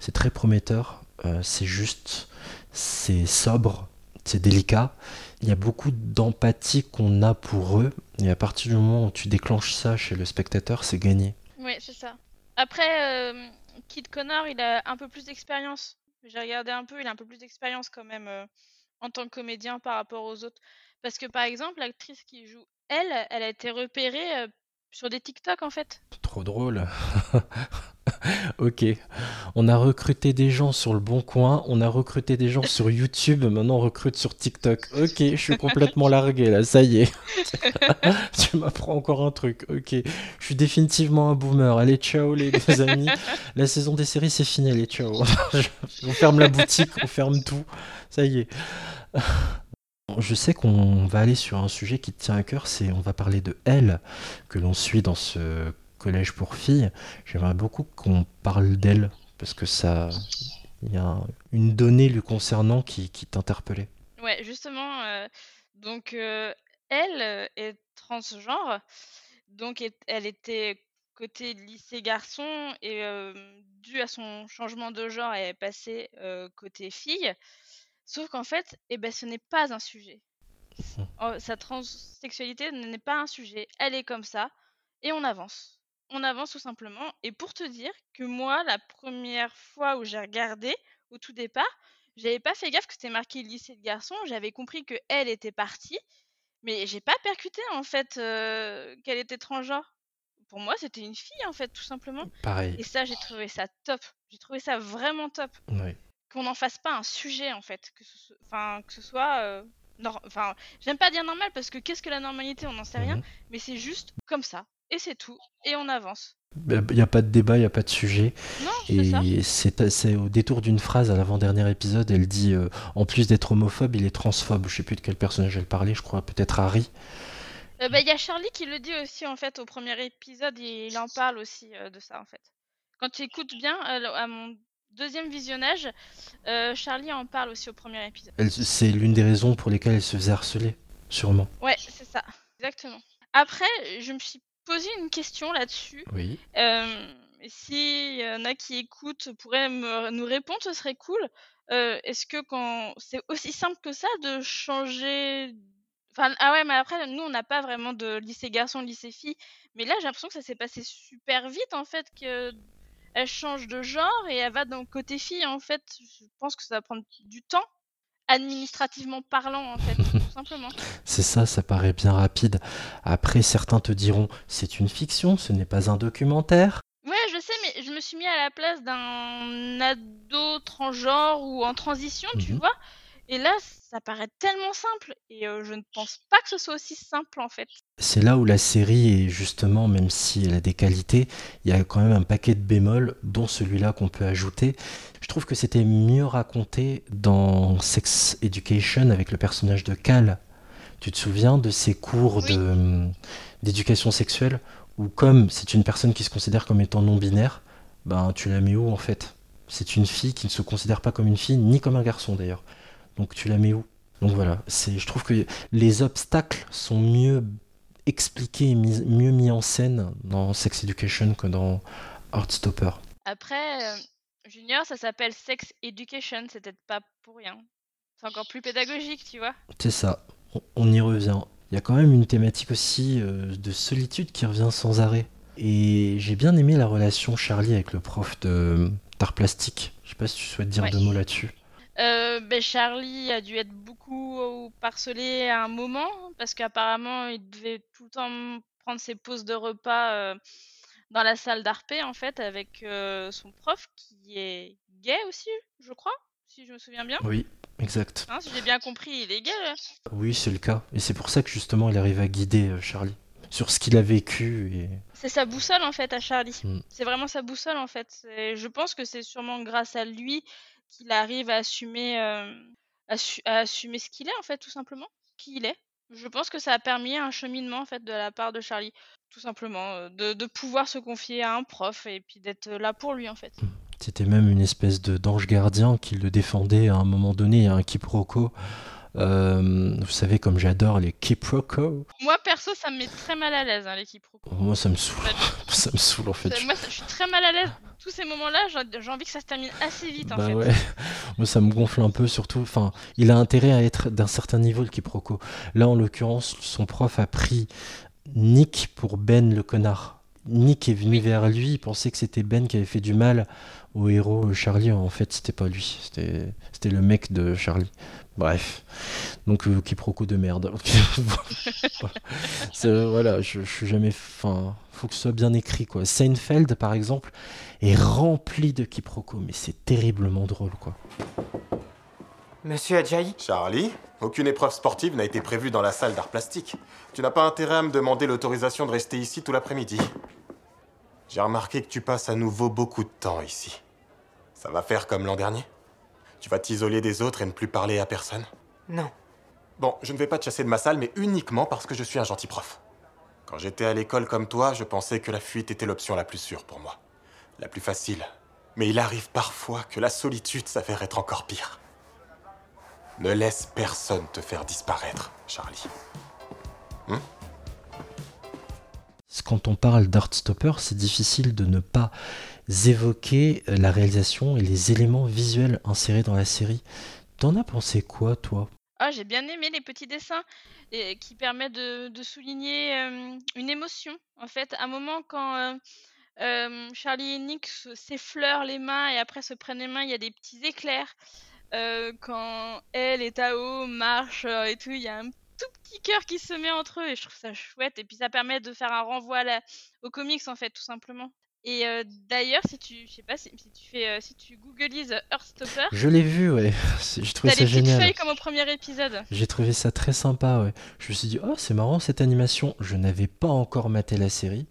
C'est très prometteur. c'est juste, c'est sobre, c'est délicat. Il y a beaucoup d'empathie qu'on a pour eux, et à partir du moment où tu déclenches ça chez le spectateur, c'est gagné. Oui, c'est ça. Après, euh, Kid Connor, il a un peu plus d'expérience. J'ai regardé un peu, il a un peu plus d'expérience quand même euh, en tant que comédien par rapport aux autres. Parce que par exemple, l'actrice qui joue elle, elle a été repérée sur des TikTok en fait. Trop drôle. ok. On a recruté des gens sur le bon coin, on a recruté des gens sur YouTube, maintenant on recrute sur TikTok. Ok, je suis complètement largué là, ça y est. tu m'apprends encore un truc. Ok, je suis définitivement un boomer. Allez, ciao les deux amis. La saison des séries c'est fini, allez, ciao. on ferme la boutique, on ferme tout. Ça y est. Je sais qu'on va aller sur un sujet qui tient à cœur, c'est on va parler de elle, que l'on suit dans ce collège pour filles. J'aimerais beaucoup qu'on parle d'elle, parce que ça. Il y a une donnée lui concernant qui, qui t'interpellait. Ouais, justement, euh, donc euh, elle euh, est transgenre, donc elle était côté lycée garçon et dû à son changement de genre, elle est passée côté fille. Sauf qu'en fait, eh ben, ce n'est pas un sujet. Sa transsexualité n'est pas un sujet. Elle est comme ça et on avance. On avance tout simplement. Et pour te dire que moi, la première fois où j'ai regardé, au tout départ, j'avais pas fait gaffe que c'était marqué lycée de garçon. J'avais compris que elle était partie, mais j'ai pas percuté en fait euh, qu'elle était transgenre. Pour moi, c'était une fille en fait, tout simplement. Pareil. Et ça, j'ai trouvé ça top. J'ai trouvé ça vraiment top. Oui qu'on n'en fasse pas un sujet en fait, que ce, enfin, que ce soit. Euh, enfin, j'aime pas dire normal parce que qu'est-ce que la normalité, on n'en sait rien, mhm. mais c'est juste comme ça, et c'est tout, et on avance. Il n'y a pas de débat, il n'y a pas de sujet. Non, et c'est au détour d'une phrase à l'avant-dernier épisode, elle dit euh, en plus d'être homophobe, il est transphobe. Je sais plus de quel personnage elle parlait, je crois peut-être Harry. Euh, bah, il y a Charlie qui le dit aussi en fait au premier épisode, il en parle aussi de ça en fait. Quand tu écoutes bien, à mon deuxième visionnage, euh, Charlie en parle aussi au premier épisode. C'est l'une des raisons pour lesquelles elle se faisait harceler, sûrement. Ouais, c'est ça, exactement. Après, je me suis posé une question là-dessus. Oui. Euh, S'il y en a qui écoutent, pourraient me, nous répondre, ce serait cool. Euh, est-ce que quand c'est aussi simple que ça de changer Enfin, ah ouais, mais après, nous, on n'a pas vraiment de lycée garçon, lycée fille. Mais là, j'ai l'impression que ça s'est passé super vite, en fait, que elle change de genre et elle va dans le côté fille. En fait, je pense que ça va prendre du temps, administrativement parlant, en fait, tout simplement. C'est ça, ça paraît bien rapide. Après, certains te diront, c'est une fiction, ce n'est pas un documentaire. Ouais, je sais, mais je me suis mis à la place d'un ado transgenre ou en transition, tu mhm. vois. Et là, ça paraît tellement simple et euh, je ne pense pas que ce soit aussi simple en fait. C'est là où la série est justement, même si elle a des qualités, il y a quand même un paquet de bémols, dont celui-là qu'on peut ajouter. Je trouve que c'était mieux raconté dans Sex Education avec le personnage de Cal. Tu te souviens de ces cours de d'éducation sexuelle où comme c'est une personne qui se considère comme étant non binaire, ben tu la mets où en fait? C'est une fille qui ne se considère pas comme une fille ni comme un garçon d'ailleurs. Donc tu la mets où? Donc voilà, c'est, je trouve que les obstacles sont mieux expliqués et mieux mis en scène dans Sex Education que dans Heartstopper. Après, euh, Junior, ça s'appelle Sex Education, c'est peut-être pas pour rien. C'est encore plus pédagogique, tu vois. C'est ça, on, y revient. il y a quand même une thématique aussi euh, de solitude qui revient sans arrêt. Et j'ai bien aimé la relation Charlie avec le prof de d'art plastique. Je sais pas si tu souhaites dire deux mots là-dessus. Euh, ben Charlie a dû être beaucoup parcelé à un moment parce qu'apparemment il devait tout le temps prendre ses pauses de repas euh, dans la salle d'arpé en fait avec son prof qui est gay aussi, je crois, si je me souviens bien. Oui, exact. Hein, si j'ai bien compris, il est gay. Oui, c'est le cas. Et c'est pour ça que justement il arrive à guider Charlie sur ce qu'il a vécu. Et... C'est sa boussole en fait à Charlie. Mm. C'est vraiment sa boussole en fait. Je pense que c'est sûrement grâce à lui qu'il arrive à assumer, à, assumer ce qu'il est en fait tout simplement, qui il est. Je pense que ça a permis un cheminement en fait de la part de Charlie, tout simplement, de, pouvoir se confier à un prof et puis d'être là pour lui en fait. Mm. C'était même une espèce de d'ange gardien qui le défendait à un moment donné, un quiproquo euh, vous savez, comme j'adore les quiproquos. Moi, perso, ça me met très mal à l'aise, hein, les quiproquos. Moi, ça me saoule. ça me saoule, en fait. Moi, je suis très mal à l'aise. Tous ces moments-là, j'ai envie que ça se termine assez vite, en bah fait. Ouais. Moi, ça me gonfle un peu, surtout. Enfin, il a intérêt à être d'un certain niveau, le quiproquo. Là, en l'occurrence, son prof a pris Nick pour Ben le connard. Nick est venu vers lui, il pensait que c'était Ben qui avait fait du mal au héros Charlie. En fait, c'était pas lui, c'était le mec de Charlie. Bref, donc euh, quiproquo de merde. voilà, je, je, suis jamais. Enfin, faut que ce soit bien écrit quoi. Seinfeld, par exemple, est rempli de quiproquos, mais c'est terriblement drôle quoi. Monsieur Adjaï Charlie, aucune épreuve sportive n'a été prévue dans la salle d'art plastique. Tu n'as pas intérêt à me demander l'autorisation de rester ici tout l'après-midi. J'ai remarqué que tu passes à nouveau beaucoup de temps ici. Ça va faire comme l'an dernier tu vas t'isoler des autres et ne plus parler à personne Non. Bon, je ne vais pas te chasser de ma salle, mais uniquement parce que je suis un gentil prof. Quand j'étais à l'école comme toi, je pensais que la fuite était l'option la plus sûre pour moi. La plus facile. Mais il arrive parfois que la solitude s'avère être encore pire. Ne laisse personne te faire disparaître, Charlie. Hmm quand on parle d'Artstopper, c'est difficile de ne pas évoquer euh, la réalisation et les éléments visuels insérés dans la série. T'en as pensé quoi, toi? Ah, j'ai bien aimé les petits dessins qui permettent de, souligner euh, une émotion. En fait, à un moment, quand euh, Charlie et Nick s'effleurent les mains et après se prennent les mains, il y a des petits éclairs. Quand elle et Tao marchent et tout, il y a un tout petit cœur qui se met entre eux et je trouve ça chouette. Et puis ça permet de faire un renvoi à aux comics en fait, tout simplement. Et euh, d'ailleurs, si tu, je sais pas, si, tu fais, euh, si tu googlises Earthstopper, je l'ai vu, ouais. J'ai trouvé ça génial. feuilles comme au premier épisode. J'ai trouvé ça très sympa, ouais. Je me suis dit, oh, c'est marrant cette animation. Je n'avais pas encore maté la série.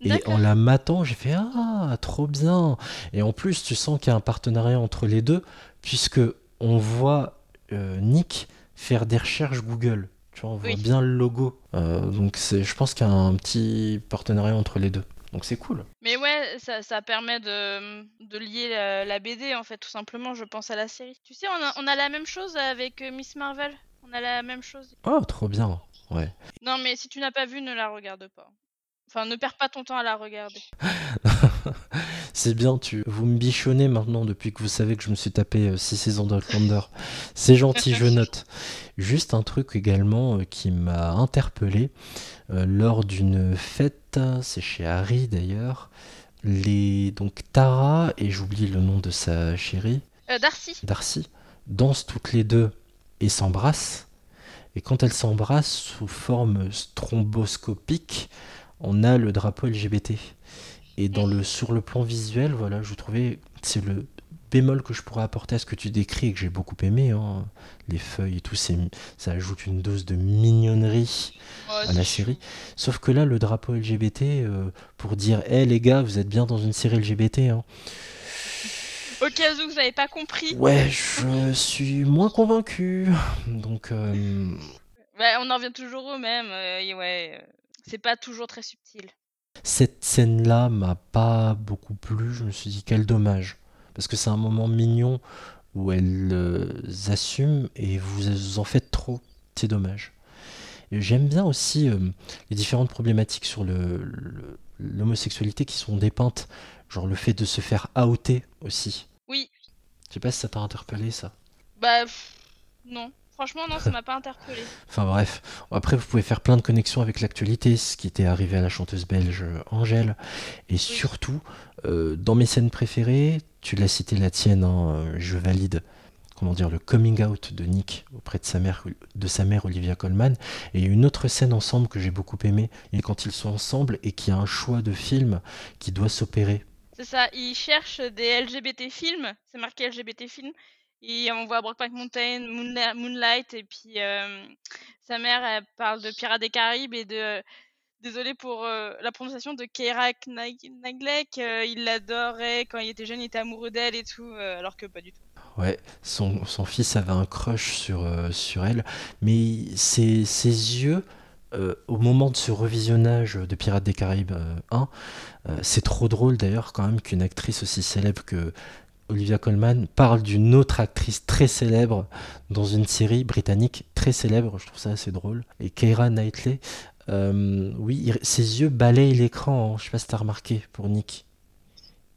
Et en la matant, j'ai fait ah trop bien. Et en plus, tu sens qu'il y a un partenariat entre les deux, puisque on voit euh, Nick faire des recherches Google. Tu vois, on voit bien le logo. donc c'est, je pense qu'il y a un petit partenariat entre les deux. Donc c'est cool. Mais ouais, ça, ça permet de, de lier la, BD, en fait, tout simplement, je pense à la série. Tu sais, on a, on a la même chose avec euh, Miss Marvel. On a la même chose. Oh, trop bien. Ouais. Non, mais si tu n'as pas vu, ne la regarde pas. Enfin, ne perds pas ton temps à la regarder. c'est bien, tu vous me bichonnez maintenant depuis que vous savez que je me suis tapé 6 euh, saisons d'Outlander. c'est gentil, je note. Juste un truc également euh, qui m'a interpellé euh, lors d'une fête, c'est chez Harry d'ailleurs. Les donc Tara et j'oublie le nom de sa chérie. Darcy. Darcy dansent toutes les deux et s'embrassent. Et quand elles s'embrassent sous forme stromboscopique, on a le drapeau LGBT. Et dans le, sur le plan visuel, voilà, je trouvais, c'est le bémol que je pourrais apporter à ce que tu décris et que j'ai beaucoup aimé, hein. les feuilles et tout, ça ajoute une dose de mignonnerie à la série. Sauf que là, le drapeau LGBT, euh, pour dire, hé les gars, vous êtes bien dans une série LGBT. Hein. Au cas où vous n'avez pas compris. Ouais, je suis moins convaincu. Donc. Euh, on en revient toujours au même. Euh, ouais. C'est pas toujours très subtil. Cette scène-là m'a pas beaucoup plu. Je me suis dit quel dommage. Parce que c'est un moment mignon où elles euh, assument et vous en faites trop. C'est dommage. J'aime bien aussi euh, les différentes problématiques sur l'homosexualité qui sont dépeintes. Genre le fait de se faire outer aussi. Oui. Je sais pas si ça t'a interpellé ça. Bah non. Franchement, non, ça m'a pas interpellé. Enfin bref, après vous pouvez faire plein de connexions avec l'actualité, ce qui était arrivé à la chanteuse belge Angèle. Et surtout, euh, dans mes scènes préférées, tu l'as cité la tienne, hein, euh, je valide comment dire, le coming out de Nick auprès de sa mère, de sa mère Olivia Colman. Et une autre scène ensemble que j'ai beaucoup aimé, et quand ils sont ensemble et qu'il y a un choix de film qui doit s'opérer. C'est ça, ils cherchent des LGBT films, c'est marqué LGBT films. Et on voit Brokeback Mountain, Moonlight, et puis sa mère, elle parle de Pirates des Caraïbes et de désolé pour la prononciation de Keira Knightley, il l'adorait quand il était jeune, il était amoureux d'elle et tout, alors que pas du tout. Ouais, son, son, fils avait un crush sur, sur elle, mais ses, ses yeux, au moment de ce revisionnage de Pirates des Caraïbes 1, euh, c'est trop drôle d'ailleurs quand même qu'une actrice aussi célèbre que Olivia Colman parle d'une autre actrice très célèbre dans une série britannique très célèbre, je trouve ça assez drôle. Et Keira Knightley, oui, ses yeux balayent l'écran, hein, je sais pas si t'as remarqué pour Nick.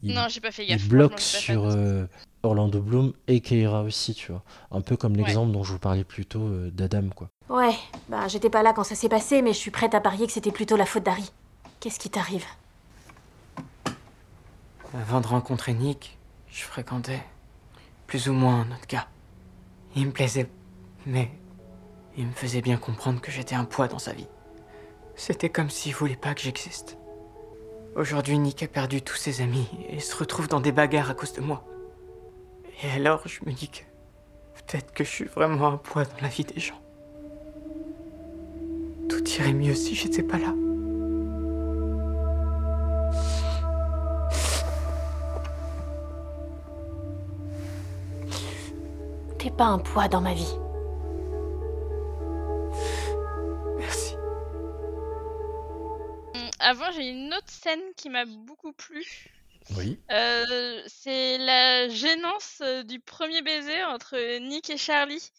non, j'ai pas fait gaffe. Il bloque sur, Orlando Bloom et Keira aussi, tu vois. Un peu comme l'exemple dont je vous parlais plus tôt euh, d'Adam, quoi. Ouais, bah j'étais pas là quand ça s'est passé, mais je suis prête à parier que c'était plutôt la faute d'Harry. Qu'est-ce qui t'arrive? Avant de rencontrer Nick, je fréquentais plus ou moins un autre gars. Il me plaisait, mais il me faisait bien comprendre que j'étais un poids dans sa vie. C'était comme s'il voulait pas que j'existe. Aujourd'hui, Nick a perdu tous ses amis et se retrouve dans des bagarres à cause de moi. Et alors, je me dis que peut-être que je suis vraiment un poids dans la vie des gens. Tout irait mieux si j'étais pas là. Pas un poids dans ma vie. Merci. Hum, avant, j'ai une autre scène qui m'a beaucoup plu. Oui. Euh, c'est la gênance euh, du premier baiser entre Nick et Charlie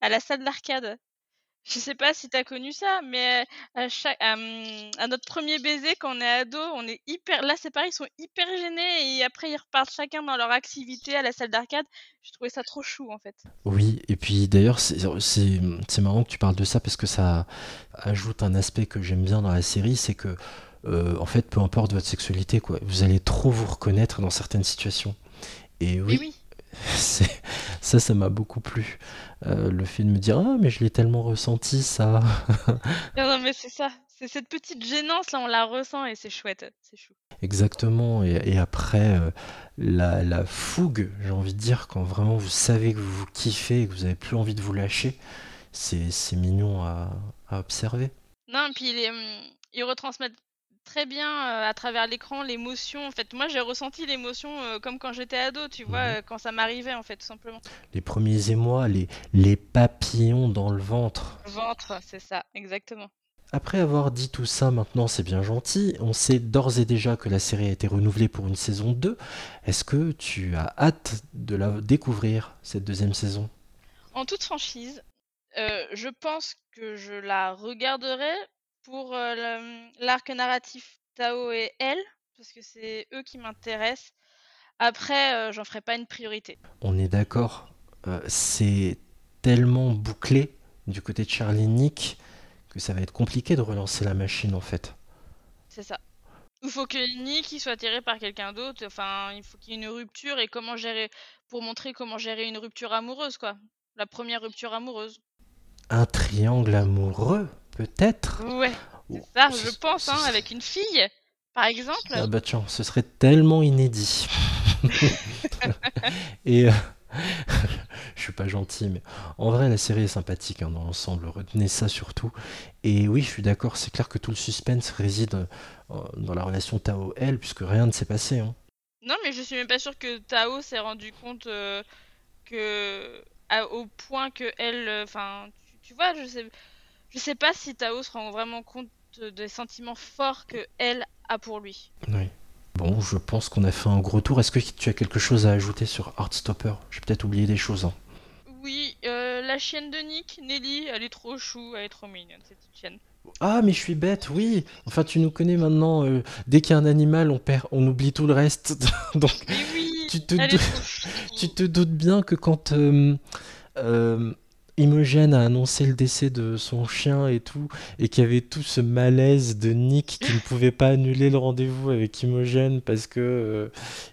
à la salle d'arcade. Je sais pas si t'as connu ça, mais à, chaque, à, notre premier baiser, quand on est ado, on est hyper. Là, c'est pareil, ils sont hyper gênés et après ils repartent chacun dans leur activité à la salle d'arcade. Je trouvais ça trop chou en fait. Oui, et puis d'ailleurs, c'est marrant que tu parles de ça parce que ça ajoute un aspect que j'aime bien dans la série, c'est que euh, en fait, peu importe votre sexualité, quoi, vous allez trop vous reconnaître dans certaines situations. Et oui, ça, ça m'a beaucoup plu. Euh, le fait de me dire ah mais je l'ai tellement ressenti ça. non, mais c'est ça, c'est cette petite gênance là, on la ressent et c'est chouette, c'est chou. Exactement. Et, après euh, la, fougue, j'ai envie de dire, quand vraiment vous savez que vous vous kiffez et que vous avez plus envie de vous lâcher, c'est mignon à, observer. Non, et puis hum, ils retransmettent très bien euh, à travers l'écran l'émotion. En fait, moi j'ai ressenti l'émotion euh, comme quand j'étais ado, tu vois, euh, quand ça m'arrivait en fait, tout simplement. Les premiers émois, les, les papillons dans le ventre. Ventre, c'est ça, exactement. Après avoir dit tout ça, maintenant c'est bien gentil, on sait d'ores et déjà que la série a été renouvelée pour une saison 2. Est-ce que tu as hâte de la découvrir, cette deuxième saison? En toute franchise, je pense que je la regarderai pour l'arc narratif Tao et elle, parce que c'est eux qui m'intéressent. Après, j'en ferai pas une priorité. On est d'accord. c'est tellement bouclé du côté de Charlie Nick que ça va être compliqué de relancer la machine en fait. C'est ça. Il faut que Nick il soit attiré par quelqu'un d'autre. Enfin, il faut qu'il y ait une rupture et comment gérer pour montrer comment gérer une rupture amoureuse quoi. La première rupture amoureuse. Un triangle amoureux peut-être? Ouais, c'est ça, je pense, hein, avec une fille, par exemple. Ah bah tiens, ce serait tellement inédit. Et euh, je suis pas gentil, mais en vrai, la série est sympathique hein, dans l'ensemble. Retenez ça surtout. Et oui, je suis d'accord, c'est clair que tout le suspense réside euh, dans la relation Tao-elle, puisque rien ne s'est passé. Hein. Non, mais je suis même pas sûr que Tao s'est rendu compte euh, que. au point que elle. Enfin, tu, vois, je sais je sais pas si Tao se rend vraiment compte des sentiments forts que elle a pour lui. Oui. Bon, je pense qu'on a fait un gros tour. Est-ce que tu as quelque chose à ajouter sur Heartstopper? J'ai peut-être oublié des choses. Hein. Oui, euh, la chienne de Nick, Nelly, elle est trop chou, elle est trop mignonne cette chienne. Ah, mais je suis bête, oui. Enfin, tu nous connais maintenant. Euh, dès qu'il y a un animal, on perd, on oublie tout le reste. Donc, oui, tu, te tu te doutes bien que quand euh, Imogen a annoncé le décès de son chien et tout, et qu'il y avait tout ce malaise de Nick qui ne pouvait pas annuler le rendez-vous avec Imogen parce que euh,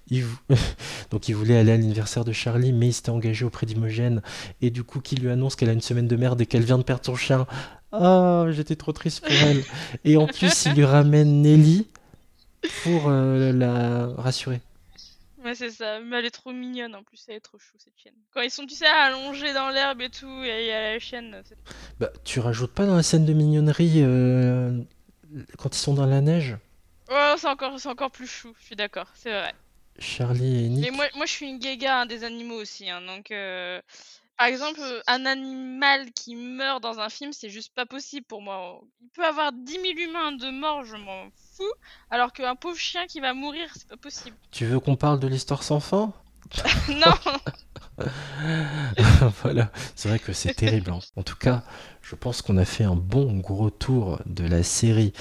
il, donc il voulait aller à l'anniversaire de Charlie, mais il s'était engagé auprès d'Imogen, et du coup qui lui annonce qu'elle a une semaine de merde et qu'elle vient de perdre son chien. Ah, j'étais trop triste pour elle. Et en plus, il lui ramène Nelly pour euh, la rassurer. Ouais, c'est ça. Mais elle est trop mignonne en plus, elle est trop chou cette chienne. Quand ils sont, tu sais, allongés dans l'herbe et tout, et il y a la chienne. Bah, tu rajoutes pas dans la scène de mignonnerie euh, quand ils sont dans la neige? Ouais, c'est encore, c'est encore plus chou, je suis d'accord, c'est vrai. Charlie et Nick. Et moi, moi je suis une guéga hein, des animaux aussi, hein, donc. Euh, par exemple, un animal qui meurt dans un film, c'est juste pas possible pour moi. Il peut avoir 10 000 humains de mort, je m'en fous, alors qu'un pauvre chien qui va mourir, c'est pas possible. Tu veux qu'on parle de l'histoire sans fin? Non Voilà, c'est vrai que c'est terrible. Hein. En tout cas, je pense qu'on a fait un bon gros tour de la série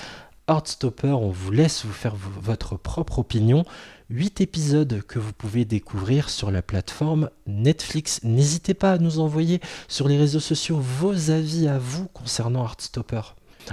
Heartstopper. On vous laisse vous faire votre propre opinion. 8 épisodes que vous pouvez découvrir sur la plateforme Netflix. N'hésitez pas à nous envoyer sur les réseaux sociaux vos avis à vous concernant Heartstopper.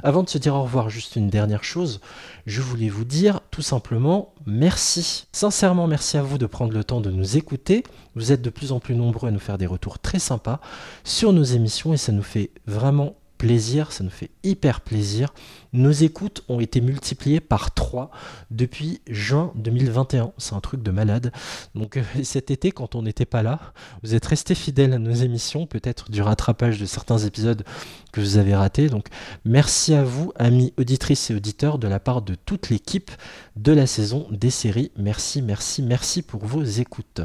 Avant de se dire au revoir, juste une dernière chose, je voulais vous dire tout simplement merci. Sincèrement, merci à vous de prendre le temps de nous écouter. Vous êtes de plus en plus nombreux à nous faire des retours très sympas sur nos émissions et ça nous fait vraiment plaisir, ça nous fait hyper plaisir. Nos écoutes ont été multipliées par 3 depuis juin 2021. C'est un truc de malade. Donc euh, cet été, quand on n'était pas là, vous êtes restés fidèles à nos émissions, peut-être du rattrapage de certains épisodes que vous avez ratés. Donc merci à vous, amis auditrices et auditeurs, de la part de toute l'équipe de la saison des séries. Merci, merci, merci pour vos écoutes.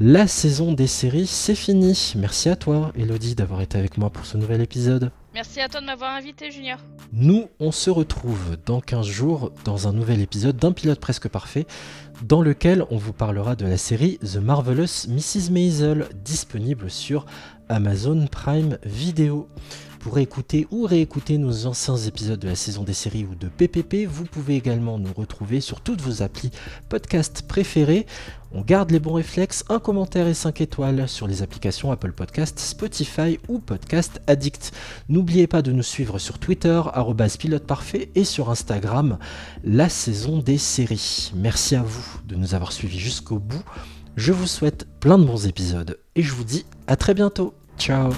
La saison des séries, c'est fini. Merci à toi, Elodie, d'avoir été avec moi pour ce nouvel épisode. Merci à toi de m'avoir invité, Junior. Nous, on se retrouve dans 15 jours dans un nouvel épisode d'un pilote presque parfait, dans lequel on vous parlera de la série The Marvelous Mrs. Maisel, disponible sur Amazon Prime Video. Pour écouter ou réécouter nos anciens épisodes de la saison des séries ou de PPP, vous pouvez également nous retrouver sur toutes vos applis podcast préférées. On garde les bons réflexes, un commentaire et 5 étoiles sur les applications Apple Podcast, Spotify ou Podcast Addict. N'oubliez pas de nous suivre sur Twitter, pilote parfait, et sur Instagram, la saison des séries. Merci à vous de nous avoir suivis jusqu'au bout. Je vous souhaite plein de bons épisodes et je vous dis à très bientôt. Ciao